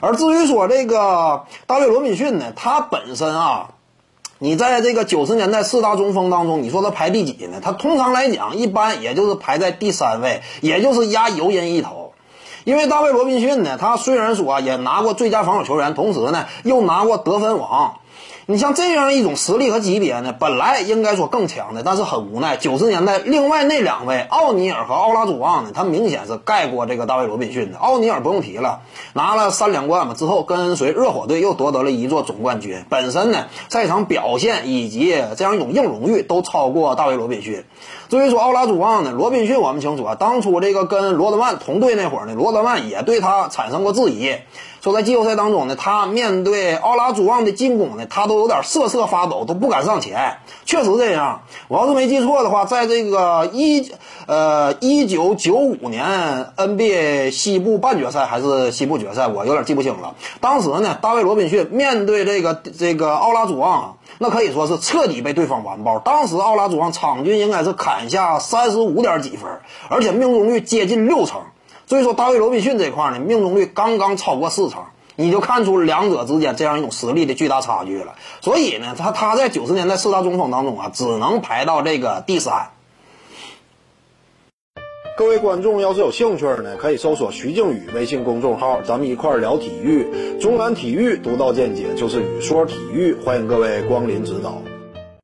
而至于说这个大卫罗宾逊呢，他本身啊，你在这个九十年代四大中锋当中，你说他排第几呢？他通常来讲，一般也就是排在第三位，也就是压尤因一头。因为大卫罗宾逊呢，他虽然说也拿过最佳防守球员，同时呢又拿过得分王。你像这样一种实力和级别呢，本来应该说更强的，但是很无奈，九十年代另外那两位奥尼尔和奥拉祖旺呢，他明显是盖过这个大卫罗宾逊的。奥尼尔不用提了，拿了三两冠嘛之后，跟随热火队又夺得了一座总冠军。本身呢，赛场表现以及这样一种硬荣誉都超过大卫罗宾逊。至于说奥拉祖旺呢，罗宾逊我们清楚啊，当初这个跟罗德曼同队那会儿呢，罗德曼也对他产生过质疑。说在季后赛当中呢，他面对奥拉祖旺的进攻呢，他都有点瑟瑟发抖，都不敢上前。确实这样，我要是没记错的话，在这个一呃一九九五年 NBA 西部半决赛还是西部决赛，我有点记不清了。当时呢，大卫罗宾逊面对这个这个奥拉祖旺，那可以说是彻底被对方完爆。当时奥拉祖旺场均应该是砍下三十五点几分，而且命中率接近六成。所以说，大卫罗宾逊这块呢，命中率刚刚超过四成，你就看出两者之间这样一种实力的巨大差距了。所以呢，他他在九十年代四大中锋当中啊，只能排到这个第三。各位观众要是有兴趣呢，可以搜索徐静宇微信公众号，咱们一块聊体育。中南体育独到见解就是语说体育，欢迎各位光临指导。